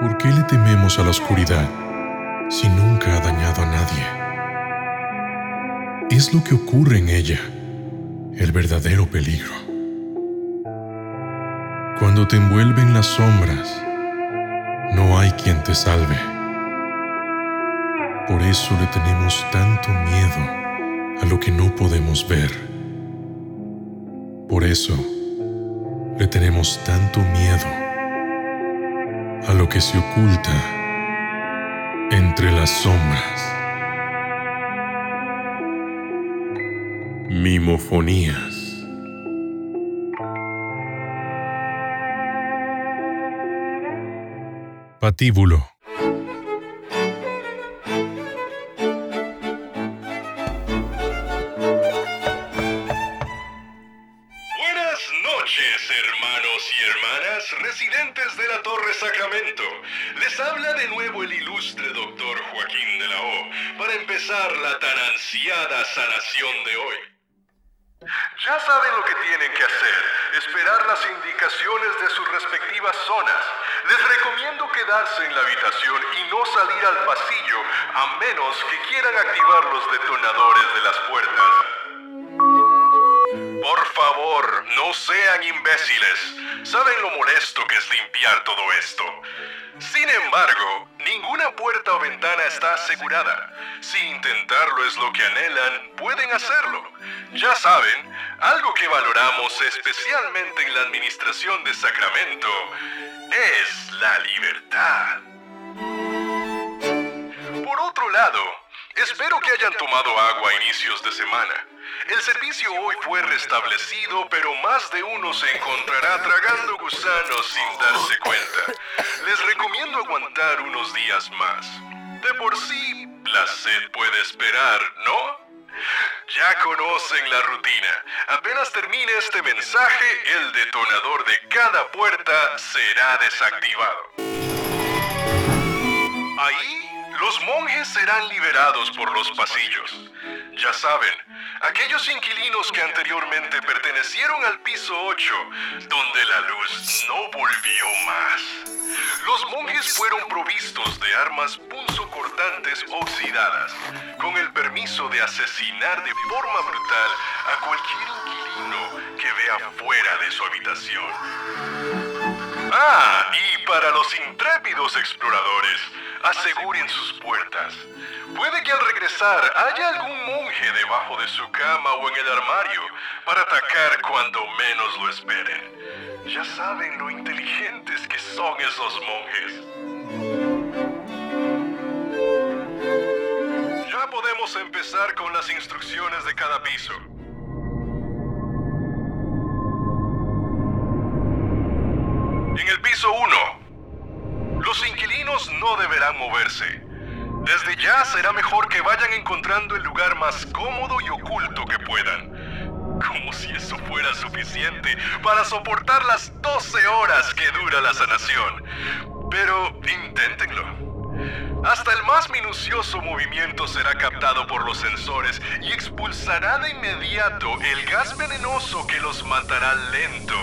¿Por qué le tememos a la oscuridad si nunca ha dañado a nadie? Es lo que ocurre en ella, el verdadero peligro. Cuando te envuelven las sombras, no hay quien te salve. Por eso le tenemos tanto miedo a lo que no podemos ver. Por eso le tenemos tanto miedo a lo que se oculta entre las sombras. Mimofonías. Patíbulo. Ya saben lo que tienen que hacer, esperar las indicaciones de sus respectivas zonas. Les recomiendo quedarse en la habitación y no salir al pasillo a menos que quieran activar los detonadores de las puertas. Por favor, no sean imbéciles. Saben lo molesto que es limpiar todo esto. Sin embargo, ninguna puerta o ventana está asegurada. Si intentarlo es lo que anhelan, pueden hacerlo. Ya saben, algo que valoramos especialmente en la administración de Sacramento es la libertad. Por otro lado, espero que hayan tomado agua a inicios de semana. El servicio hoy fue restablecido, pero más de uno se encontrará tragando gusanos sin darse cuenta. Les recomiendo aguantar unos días más. De por sí, la sed puede esperar, ¿no? Ya conocen la rutina. Apenas termine este mensaje, el detonador de cada puerta será desactivado. Ahí, los monjes serán liberados por los pasillos. Ya saben, aquellos inquilinos que anteriormente pertenecieron al piso 8, donde la luz no volvió más. Los monjes fueron provistos de armas punzocortantes oxidadas, con el permiso de asesinar de forma brutal a cualquier inquilino que vea fuera de su habitación. Ah, y para los intrépidos exploradores, aseguren sus puertas. Puede que al regresar haya algún monje debajo de su cama o en el armario para atacar cuando menos lo esperen. Ya saben lo inteligentes que son esos monjes. Ya podemos empezar con las instrucciones de cada piso. No deberán moverse. Desde ya será mejor que vayan encontrando el lugar más cómodo y oculto que puedan. Como si eso fuera suficiente para soportar las 12 horas que dura la sanación. Pero inténtenlo. Hasta el más minucioso movimiento será captado por los sensores y expulsará de inmediato el gas venenoso que los matará lento,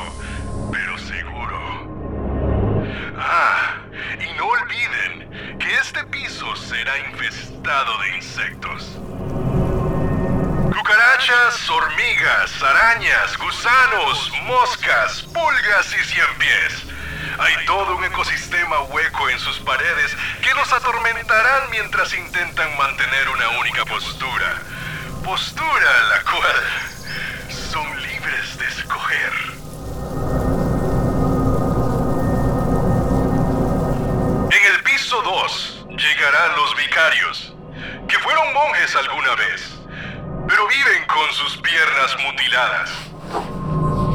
pero seguro. Ah, y no olviden que este piso será infestado de insectos. Cucarachas, hormigas, arañas, gusanos, moscas, pulgas y ciempiés. Hay todo un ecosistema hueco en sus paredes que los atormentarán mientras intentan mantener una única postura. Postura la cual son libres de escoger. En el piso 2 llegarán los vicarios, que fueron monjes alguna vez, pero viven con sus piernas mutiladas,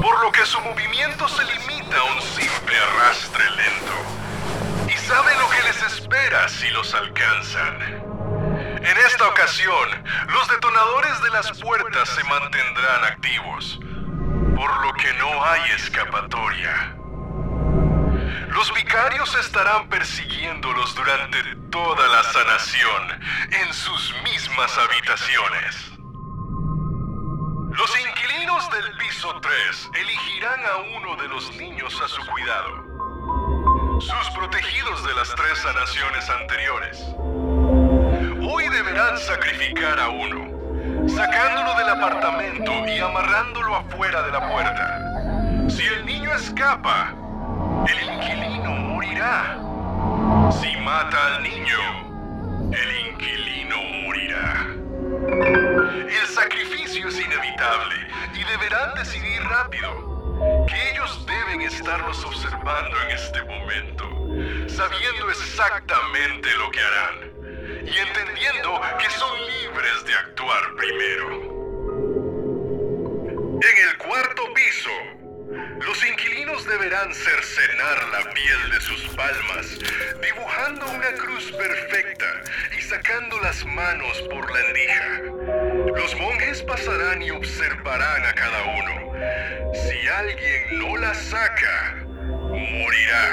por lo que su movimiento se limita a un simple arrastre lento. Y saben lo que les espera si los alcanzan. En esta ocasión, los detonadores de las puertas se mantendrán activos, por lo que no hay escapatoria. Los vicarios estarán persiguiéndolos durante toda la sanación en sus mismas habitaciones. Los inquilinos del piso 3 elegirán a uno de los niños a su cuidado. sus protegidos de las tres sanaciones anteriores. Hoy deberán sacrificar a uno, sacándolo del apartamento y amarrándolo afuera de la puerta. Si el niño escapa, el en este momento, sabiendo exactamente lo que harán y entendiendo que son libres de actuar primero. En el cuarto piso, los inquilinos deberán cercenar la piel de sus palmas, dibujando una cruz perfecta y sacando las manos por la endija. Los monjes pasarán y observarán a cada uno. Si alguien no la saca, morirá.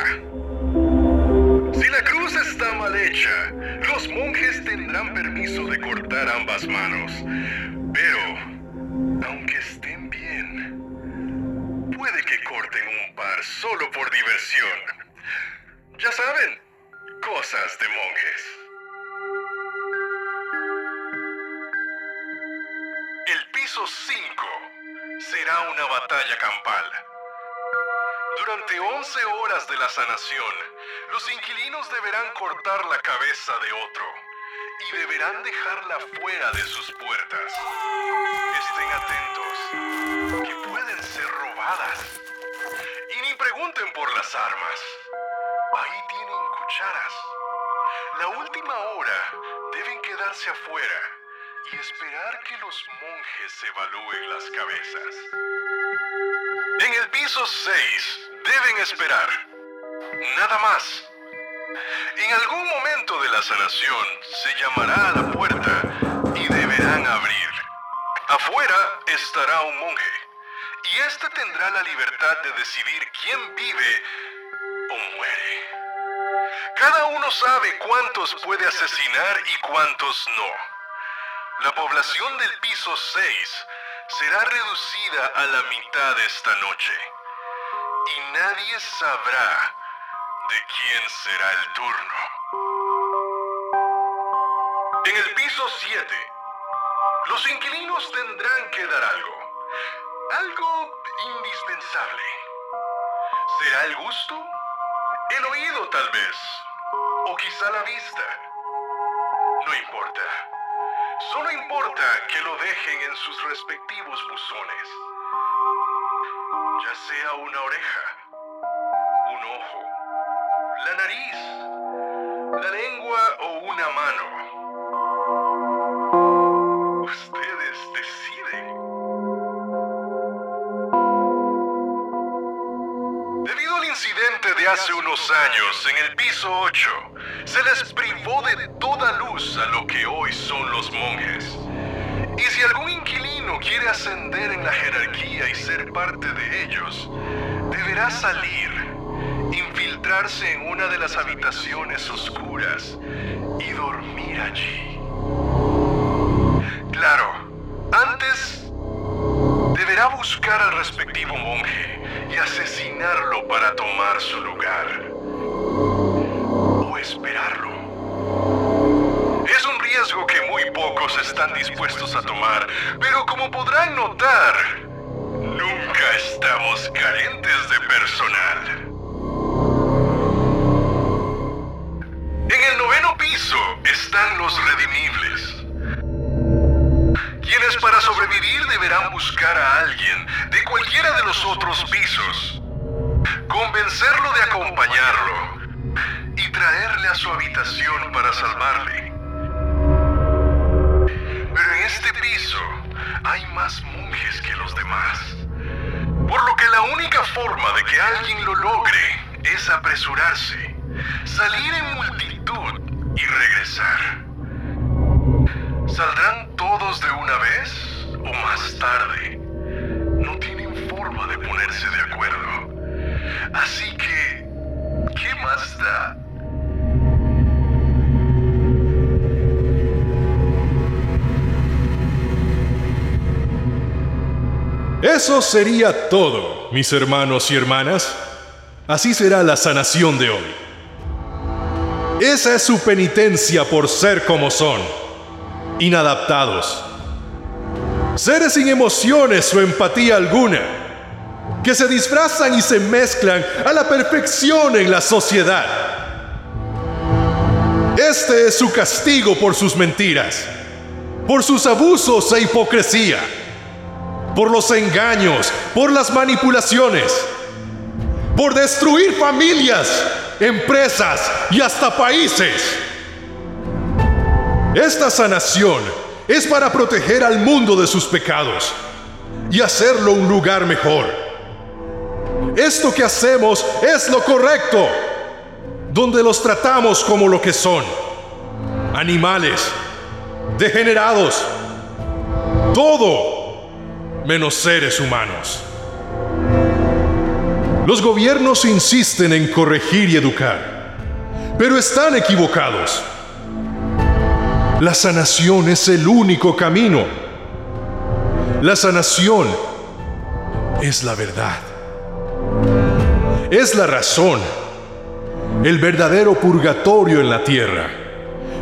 Si la cruz está mal hecha, los monjes tendrán permiso de cortar ambas manos. Pero, aunque estén bien, puede que corten un par solo por diversión. Ya saben, cosas de monjes. El piso 5 será una batalla campal. Durante 11 horas de la sanación, los inquilinos deberán cortar la cabeza de otro y deberán dejarla fuera de sus puertas. Estén atentos, que pueden ser robadas. Y ni pregunten por las armas. Ahí tienen cucharas. La última hora deben quedarse afuera y esperar que los monjes evalúen las cabezas. En el piso 6 deben esperar. Nada más. En algún momento de la sanación se llamará a la puerta y deberán abrir. Afuera estará un monje y éste tendrá la libertad de decidir quién vive o muere. Cada uno sabe cuántos puede asesinar y cuántos no. La población del piso 6 será reducida a la mitad esta noche. Y nadie sabrá de quién será el turno. En el piso 7, los inquilinos tendrán que dar algo. Algo indispensable. ¿Será el gusto? El oído tal vez. O quizá la vista. No importa. Solo importa que lo dejen en sus respectivos buzones. Ya sea una oreja, un ojo, la nariz, la lengua o una mano. Ustedes deciden. Debido al incidente de hace unos años en el piso 8, se les privó de toda luz a lo que hoy son los monjes. Y si algún inquilino quiere ascender en la jerarquía y ser parte de ellos, deberá salir, infiltrarse en una de las habitaciones oscuras y dormir allí. Claro, antes deberá buscar al respectivo monje y asesinarlo para tomar su lugar. Esperarlo. Es un riesgo que muy pocos están dispuestos a tomar, pero como podrán notar, nunca estamos carentes de personal. En el noveno piso están los redimibles quienes para sobrevivir deberán buscar a alguien de cualquiera de los otros pisos, convencerlo de acompañarlo y traerle a su habitación para salvarle. Pero en este piso hay más monjes que los demás, por lo que la única forma de que alguien lo logre es apresurarse, salir en multitud y regresar. ¿Saldrán todos de una vez o más tarde? No tienen forma de ponerse de acuerdo. Así que, ¿qué más da? Eso sería todo, mis hermanos y hermanas. Así será la sanación de hoy. Esa es su penitencia por ser como son, inadaptados. Seres sin emociones o empatía alguna, que se disfrazan y se mezclan a la perfección en la sociedad. Este es su castigo por sus mentiras, por sus abusos e hipocresía por los engaños, por las manipulaciones, por destruir familias, empresas y hasta países. Esta sanación es para proteger al mundo de sus pecados y hacerlo un lugar mejor. Esto que hacemos es lo correcto, donde los tratamos como lo que son, animales, degenerados, todo menos seres humanos. Los gobiernos insisten en corregir y educar, pero están equivocados. La sanación es el único camino. La sanación es la verdad. Es la razón. El verdadero purgatorio en la tierra.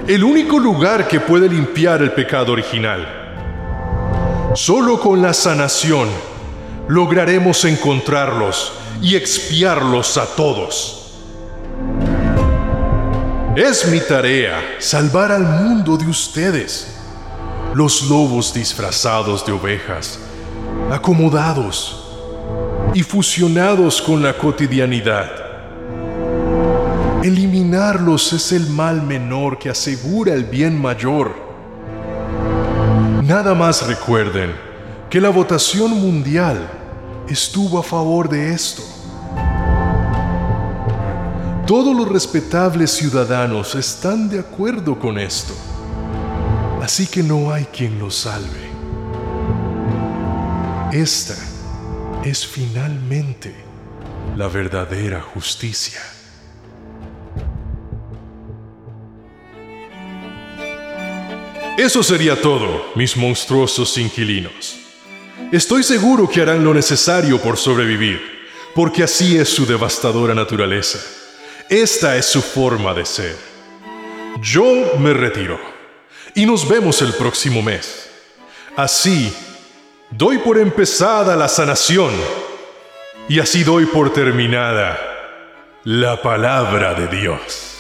El único lugar que puede limpiar el pecado original. Solo con la sanación lograremos encontrarlos y expiarlos a todos. Es mi tarea salvar al mundo de ustedes, los lobos disfrazados de ovejas, acomodados y fusionados con la cotidianidad. Eliminarlos es el mal menor que asegura el bien mayor. Nada más recuerden que la votación mundial estuvo a favor de esto. Todos los respetables ciudadanos están de acuerdo con esto. Así que no hay quien los salve. Esta es finalmente la verdadera justicia. Eso sería todo, mis monstruosos inquilinos. Estoy seguro que harán lo necesario por sobrevivir, porque así es su devastadora naturaleza. Esta es su forma de ser. Yo me retiro y nos vemos el próximo mes. Así, doy por empezada la sanación y así doy por terminada la palabra de Dios.